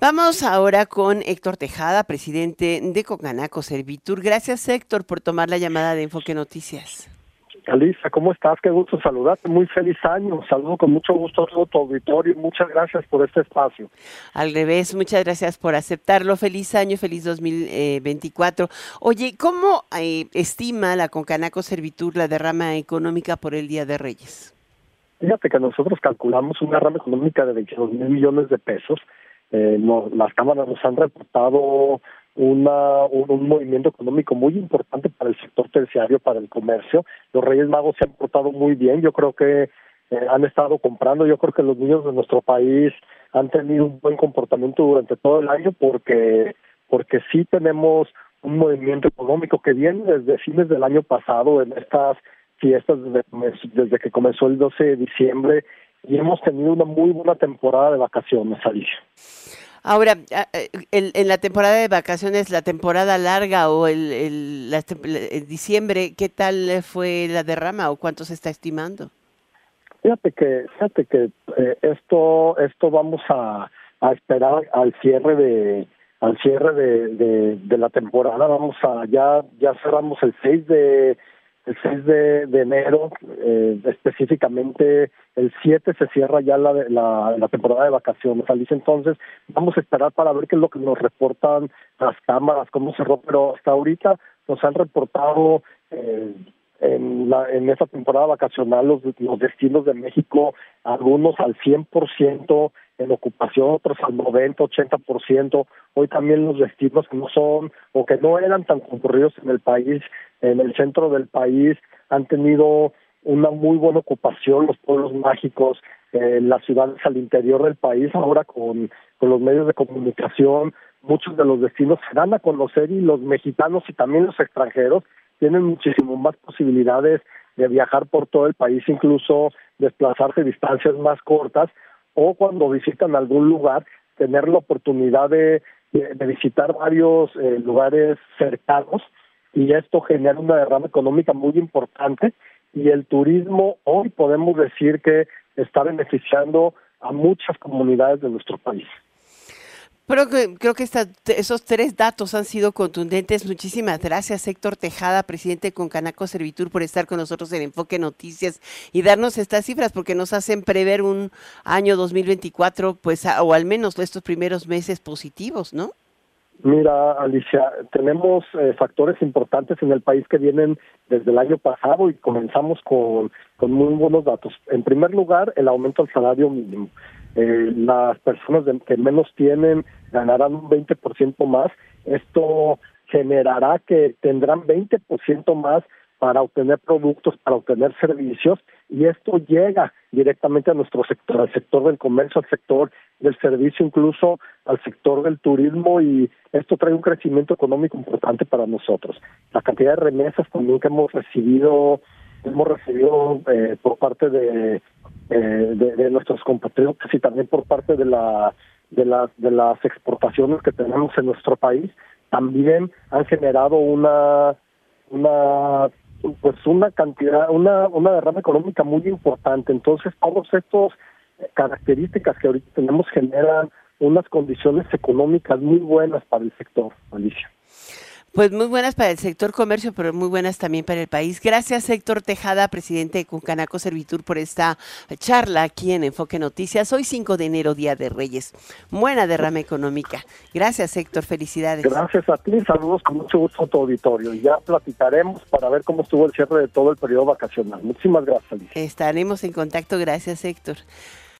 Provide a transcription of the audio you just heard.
Vamos ahora con Héctor Tejada, presidente de Cocanaco Servitur. Gracias, Héctor, por tomar la llamada de Enfoque Noticias. Alisa, ¿cómo estás? Qué gusto saludarte. Muy feliz año. Saludo con mucho gusto a todo tu auditorio. Muchas gracias por este espacio. Al revés, muchas gracias por aceptarlo. Feliz año, feliz 2024. Oye, ¿cómo eh, estima la Concanaco Servitur la derrama económica por el Día de Reyes? Fíjate que nosotros calculamos una derrama económica de 22 mil millones de pesos. Eh, las cámaras nos han reportado una, un, movimiento económico muy importante para el sector terciario, para el comercio. Los Reyes Magos se han portado muy bien, yo creo que eh, han estado comprando, yo creo que los niños de nuestro país han tenido un buen comportamiento durante todo el año porque porque sí tenemos un movimiento económico que viene desde fines del año pasado en estas fiestas desde que comenzó el 12 de diciembre y hemos tenido una muy buena temporada de vacaciones, Alicia. Ahora, en la temporada de vacaciones, la temporada larga o el, el, diciembre, ¿qué tal fue la derrama o cuánto se está estimando? Fíjate que, fíjate que eh, esto, esto vamos a, a esperar al cierre de, al cierre de, de, de, la temporada. Vamos a, ya, ya cerramos el 6 de, el 6 de, enero, eh, específicamente el 7 se cierra ya la, la, la temporada de vacaciones. Entonces vamos a esperar para ver qué es lo que nos reportan las cámaras, cómo cerró, pero hasta ahorita nos han reportado eh, en, la, en esa temporada vacacional los, los destinos de México, algunos al 100% en ocupación, otros al 90, 80%. Hoy también los destinos que no son o que no eran tan concurridos en el país, en el centro del país, han tenido una muy buena ocupación, los pueblos mágicos, eh, las ciudades al interior del país, ahora con, con los medios de comunicación, muchos de los destinos se dan a conocer y los mexicanos y también los extranjeros tienen muchísimo más posibilidades de viajar por todo el país, incluso desplazarse distancias más cortas o cuando visitan algún lugar, tener la oportunidad de, de, visitar varios eh, lugares cercanos y esto genera una derrama económica muy importante y el turismo hoy podemos decir que está beneficiando a muchas comunidades de nuestro país. Pero creo que esos tres datos han sido contundentes. Muchísimas gracias, Héctor Tejada, presidente con Canaco Servitur, por estar con nosotros en Enfoque Noticias y darnos estas cifras, porque nos hacen prever un año 2024, pues, o al menos estos primeros meses positivos, ¿no? Mira, Alicia, tenemos eh, factores importantes en el país que vienen desde el año pasado y comenzamos con, con muy buenos datos. En primer lugar, el aumento del salario mínimo. Eh, las personas que menos tienen ganarán un 20% más. Esto generará que tendrán 20% más para obtener productos, para obtener servicios, y esto llega directamente a nuestro sector, al sector del comercio, al sector del servicio, incluso al sector del turismo, y esto trae un crecimiento económico importante para nosotros. La cantidad de remesas también que hemos recibido, hemos recibido eh, por parte de eh, de, nuestros compatriotas y también por parte de la de las de las exportaciones que tenemos en nuestro país también han generado una una pues una cantidad una una derrama económica muy importante. Entonces todos estos características que ahorita tenemos generan unas condiciones económicas muy buenas para el sector Alicia pues muy buenas para el sector comercio, pero muy buenas también para el país. Gracias, Héctor Tejada, presidente de Cuncanaco Servitur, por esta charla aquí en Enfoque Noticias. Hoy 5 de enero, Día de Reyes. Buena derrama económica. Gracias, Héctor. Felicidades. Gracias a ti. Saludos con mucho gusto a tu auditorio. Y ya platicaremos para ver cómo estuvo el cierre de todo el periodo vacacional. Muchísimas gracias. Estaremos en contacto. Gracias, Héctor.